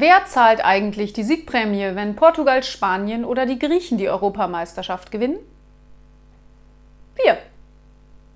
Wer zahlt eigentlich die Siegprämie, wenn Portugal, Spanien oder die Griechen die Europameisterschaft gewinnen?